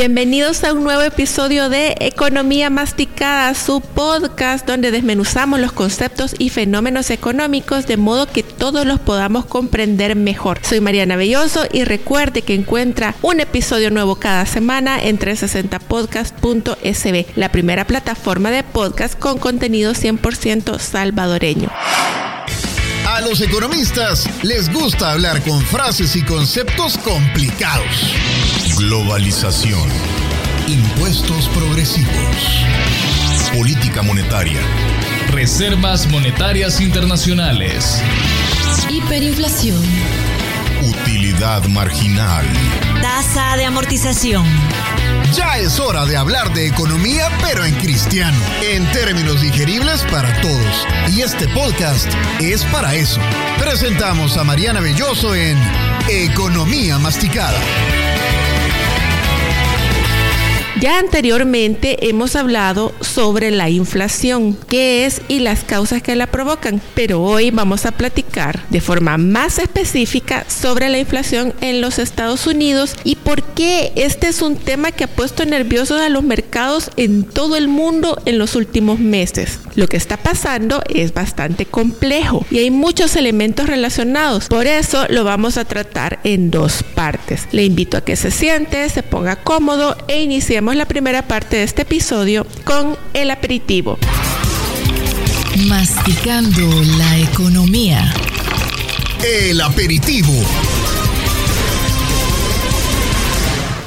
Bienvenidos a un nuevo episodio de Economía Masticada, su podcast donde desmenuzamos los conceptos y fenómenos económicos de modo que todos los podamos comprender mejor. Soy Mariana Belloso y recuerde que encuentra un episodio nuevo cada semana en 360podcast.sb, la primera plataforma de podcast con contenido 100% salvadoreño. A los economistas les gusta hablar con frases y conceptos complicados. Globalización. Impuestos progresivos. Política monetaria. Reservas monetarias internacionales. Hiperinflación. Utilidad marginal. Tasa de amortización. Ya es hora de hablar de economía, pero en cristiano, en términos digeribles para todos. Y este podcast es para eso. Presentamos a Mariana Belloso en Economía Masticada. Ya anteriormente hemos hablado sobre la inflación, qué es y las causas que la provocan, pero hoy vamos a platicar de forma más específica sobre la inflación en los Estados Unidos y por qué este es un tema que ha puesto nerviosos a los mercados en todo el mundo en los últimos meses. Lo que está pasando es bastante complejo y hay muchos elementos relacionados, por eso lo vamos a tratar en dos partes. Le invito a que se siente, se ponga cómodo e iniciemos la primera parte de este episodio con el aperitivo. Masticando la economía. El aperitivo.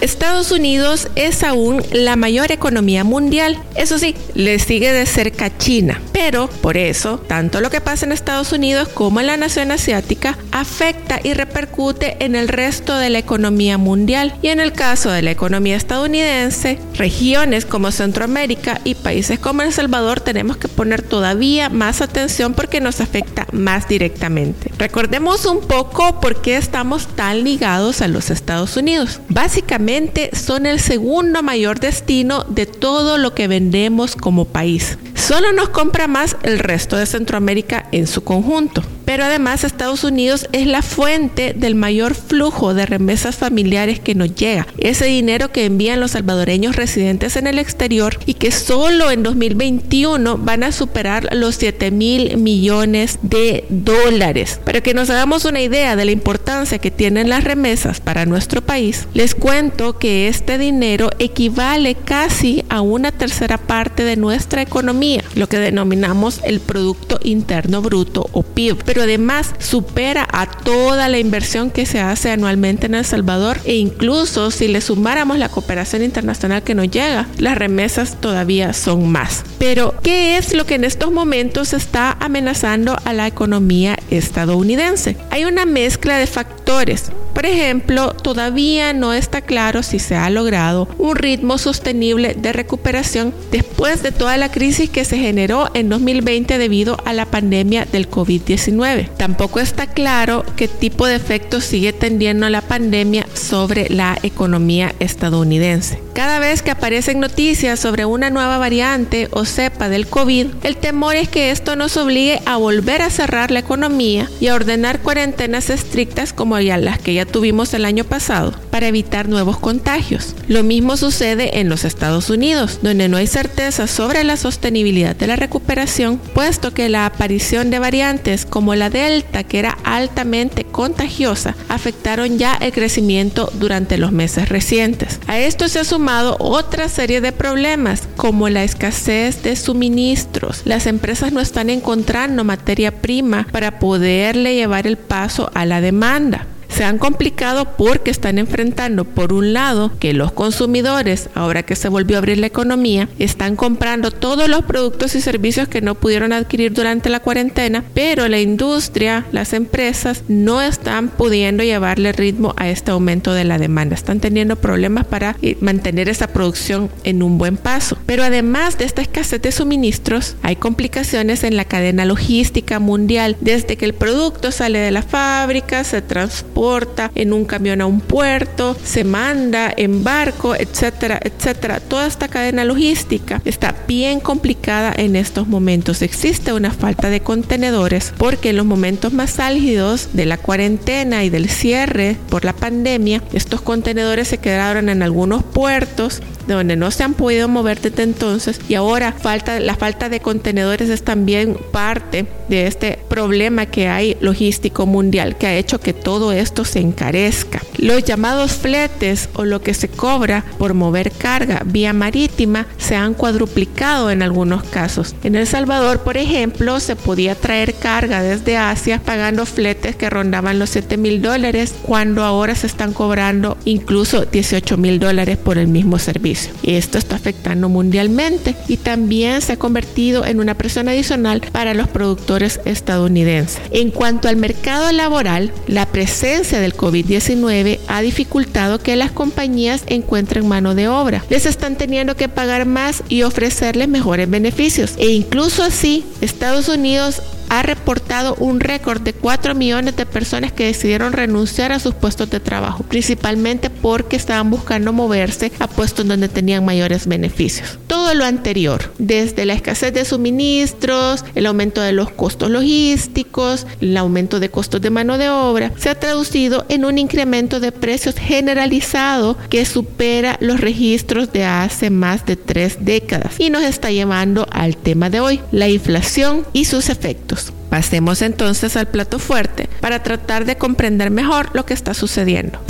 Estados Unidos es aún la mayor economía mundial. Eso sí, le sigue de cerca China. Pero por eso, tanto lo que pasa en Estados Unidos como en la nación asiática afecta y repercute en el resto de la economía mundial. Y en el caso de la economía estadounidense, regiones como Centroamérica y países como El Salvador tenemos que poner todavía más atención porque nos afecta más directamente. Recordemos un poco por qué estamos tan ligados a los Estados Unidos. Básicamente, son el segundo mayor destino de todo lo que vendemos como país. Solo nos compra más el resto de Centroamérica en su conjunto. Pero además Estados Unidos es la fuente del mayor flujo de remesas familiares que nos llega. Ese dinero que envían los salvadoreños residentes en el exterior y que solo en 2021 van a superar los 7 mil millones de dólares. Para que nos hagamos una idea de la importancia que tienen las remesas para nuestro país, les cuento que este dinero equivale casi a una tercera parte de nuestra economía, lo que denominamos el Producto Interno Bruto o PIB además supera a toda la inversión que se hace anualmente en El Salvador e incluso si le sumáramos la cooperación internacional que nos llega, las remesas todavía son más. Pero, ¿qué es lo que en estos momentos está amenazando a la economía estadounidense? Hay una mezcla de factores. Por ejemplo, todavía no está claro si se ha logrado un ritmo sostenible de recuperación después de toda la crisis que se generó en 2020 debido a la pandemia del COVID-19. Tampoco está claro qué tipo de efectos sigue teniendo la pandemia sobre la economía estadounidense. Cada vez que aparecen noticias sobre una nueva variante o cepa del COVID, el temor es que esto nos obligue a volver a cerrar la economía y a ordenar cuarentenas estrictas como ya las que ya tuvimos el año pasado para evitar nuevos contagios. Lo mismo sucede en los Estados Unidos, donde no hay certeza sobre la sostenibilidad de la recuperación, puesto que la aparición de variantes como la Delta, que era altamente contagiosa, afectaron ya el crecimiento durante los meses recientes. A esto se ha sumado otra serie de problemas, como la escasez de suministros. Las empresas no están encontrando materia prima para poderle llevar el paso a la demanda se han complicado porque están enfrentando, por un lado, que los consumidores, ahora que se volvió a abrir la economía, están comprando todos los productos y servicios que no pudieron adquirir durante la cuarentena, pero la industria, las empresas, no están pudiendo llevarle ritmo a este aumento de la demanda. Están teniendo problemas para eh, mantener esa producción en un buen paso. Pero además de esta escasez de suministros, hay complicaciones en la cadena logística mundial, desde que el producto sale de la fábrica, se transporta, transporta en un camión a un puerto, se manda en barco, etcétera, etcétera. Toda esta cadena logística está bien complicada en estos momentos. Existe una falta de contenedores porque en los momentos más álgidos de la cuarentena y del cierre por la pandemia, estos contenedores se quedaron en algunos puertos donde no se han podido mover desde entonces y ahora falta, la falta de contenedores es también parte de este problema que hay logístico mundial que ha hecho que todo esto se encarezca. Los llamados fletes o lo que se cobra por mover carga vía marítima se han cuadruplicado en algunos casos. En El Salvador, por ejemplo, se podía traer carga desde Asia pagando fletes que rondaban los 7 mil dólares cuando ahora se están cobrando incluso 18 mil dólares por el mismo servicio. Esto está afectando mundialmente y también se ha convertido en una presión adicional para los productores estadounidenses. En cuanto al mercado laboral, la presencia del COVID-19 ha dificultado que las compañías encuentren mano de obra. Les están teniendo que pagar más y ofrecerles mejores beneficios. E incluso así, Estados Unidos ha reportado un récord de 4 millones de personas que decidieron renunciar a sus puestos de trabajo, principalmente porque estaban buscando moverse a puestos donde tenían mayores beneficios. Todo lo anterior, desde la escasez de suministros, el aumento de los costos logísticos, el aumento de costos de mano de obra, se ha traducido en un incremento de precios generalizado que supera los registros de hace más de tres décadas y nos está llevando al tema de hoy, la inflación y sus efectos. Pasemos entonces al plato fuerte para tratar de comprender mejor lo que está sucediendo.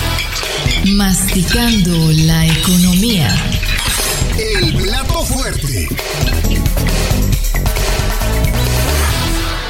Masticando la economía. El plato fuerte.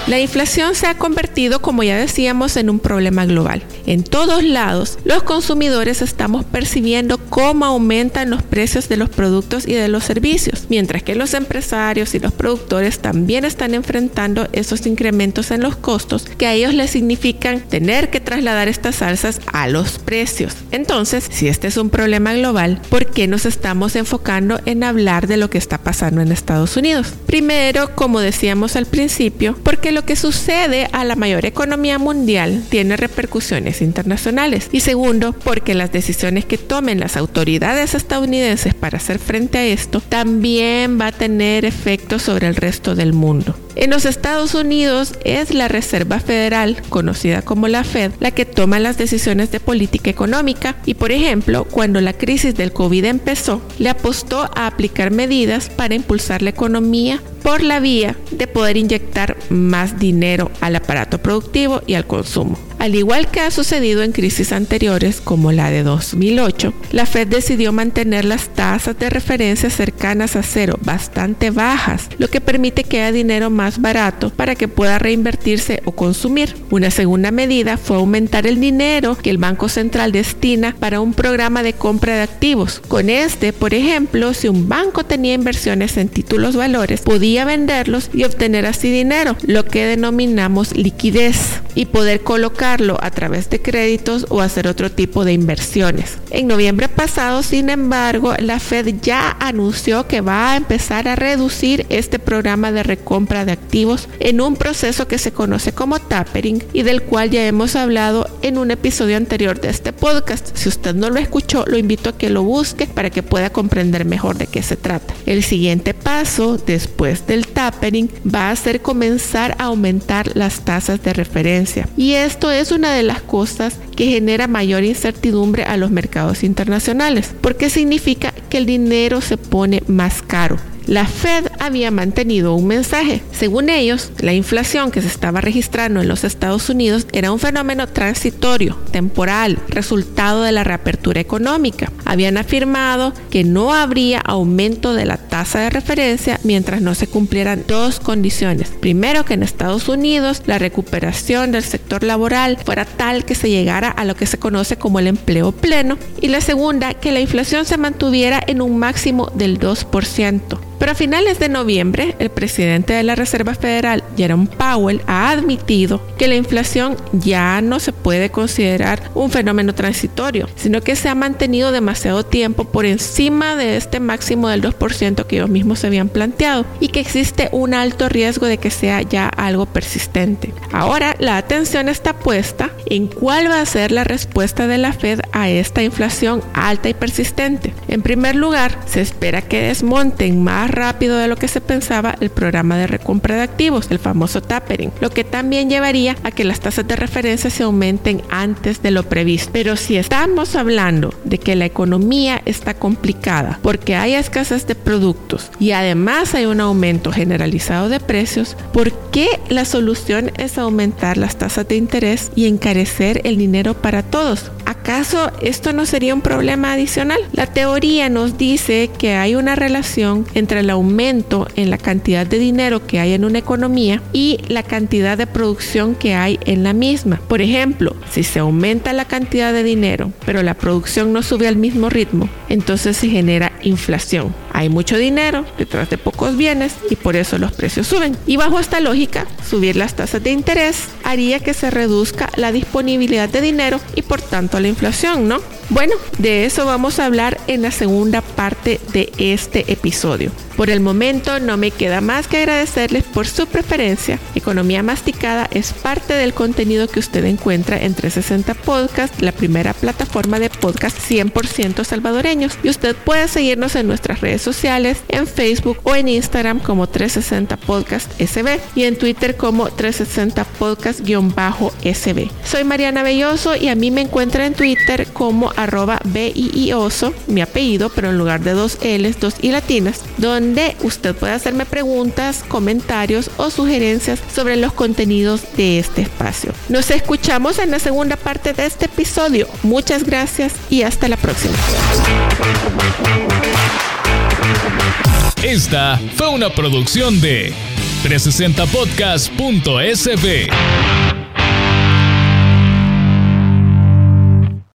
La inflación se ha convertido, como ya decíamos, en un problema global. En todos lados, los consumidores estamos percibiendo cómo aumentan los precios de los productos y de los servicios, mientras que los empresarios y los productores también están enfrentando esos incrementos en los costos que a ellos les significan tener que trasladar estas alzas a los precios. Entonces, si este es un problema global, ¿por qué nos estamos enfocando en hablar de lo que está pasando en Estados Unidos? Primero, como decíamos al principio, porque lo que sucede a la mayor economía mundial tiene repercusiones internacionales. Y segundo, porque las decisiones que tomen las autoridades estadounidenses para hacer frente a esto también va a tener efectos sobre el resto del mundo. En los Estados Unidos es la Reserva Federal, conocida como la Fed, la que toma las decisiones de política económica y, por ejemplo, cuando la crisis del COVID empezó, le apostó a aplicar medidas para impulsar la economía por la vía de poder inyectar más dinero al aparato productivo y al consumo. Al igual que ha sucedido en crisis anteriores como la de 2008, la Fed decidió mantener las tasas de referencia cercanas a cero, bastante bajas, lo que permite que haya dinero más barato para que pueda reinvertirse o consumir. Una segunda medida fue aumentar el dinero que el Banco Central destina para un programa de compra de activos. Con este, por ejemplo, si un banco tenía inversiones en títulos valores, podía venderlos y obtener así dinero, lo que denominamos liquidez, y poder colocar a través de créditos o hacer otro tipo de inversiones. En noviembre pasado, sin embargo, la Fed ya anunció que va a empezar a reducir este programa de recompra de activos en un proceso que se conoce como tapering y del cual ya hemos hablado en un episodio anterior de este podcast. Si usted no lo escuchó, lo invito a que lo busque para que pueda comprender mejor de qué se trata. El siguiente paso después del tapering va a ser comenzar a aumentar las tasas de referencia y esto es una de las cosas que genera mayor incertidumbre a los mercados internacionales, porque significa que el dinero se pone más caro la Fed había mantenido un mensaje. Según ellos, la inflación que se estaba registrando en los Estados Unidos era un fenómeno transitorio, temporal, resultado de la reapertura económica. Habían afirmado que no habría aumento de la tasa de referencia mientras no se cumplieran dos condiciones. Primero, que en Estados Unidos la recuperación del sector laboral fuera tal que se llegara a lo que se conoce como el empleo pleno. Y la segunda, que la inflación se mantuviera en un máximo del 2%. Pero a finales de noviembre, el presidente de la Reserva Federal, Jerome Powell, ha admitido que la inflación ya no se puede considerar un fenómeno transitorio, sino que se ha mantenido demasiado tiempo por encima de este máximo del 2% que ellos mismos se habían planteado y que existe un alto riesgo de que sea ya algo persistente. Ahora la atención está puesta en cuál va a ser la respuesta de la Fed a esta inflación alta y persistente. En primer lugar, se espera que desmonten más rápido de lo que se pensaba el programa de recompra de activos, el famoso tapering, lo que también llevaría a que las tasas de referencia se aumenten antes de lo previsto. Pero si estamos hablando de que la economía está complicada porque hay escasez de productos y además hay un aumento generalizado de precios, ¿por qué la solución es aumentar las tasas de interés y encarecer el dinero para todos? ¿Acaso esto no sería un problema adicional? La teoría nos dice que hay una relación entre el aumento en la cantidad de dinero que hay en una economía y la cantidad de producción que hay en la misma. Por ejemplo, si se aumenta la cantidad de dinero, pero la producción no sube al mismo ritmo, entonces se genera inflación. Hay mucho dinero detrás de pocos bienes y por eso los precios suben. Y bajo esta lógica, subir las tasas de interés haría que se reduzca la disponibilidad de dinero y por tanto la inflación, ¿no? Bueno, de eso vamos a hablar en la segunda parte de este episodio. Por el momento no me queda más que agradecerles por su preferencia. Economía Masticada es parte del contenido que usted encuentra en 360 Podcast, la primera plataforma de podcast 100% salvadoreños. Y usted puede seguirnos en nuestras redes sociales, en Facebook o en Instagram como 360 Podcast SB y en Twitter como 360 Podcast-SB. Soy Mariana Belloso y a mí me encuentra en Twitter como arroba BIIOSO, mi apellido, pero en lugar de dos L's, dos I latinas, usted puede hacerme preguntas, comentarios o sugerencias sobre los contenidos de este espacio. Nos escuchamos en la segunda parte de este episodio. Muchas gracias y hasta la próxima. Esta fue una producción de 360podcast.sb.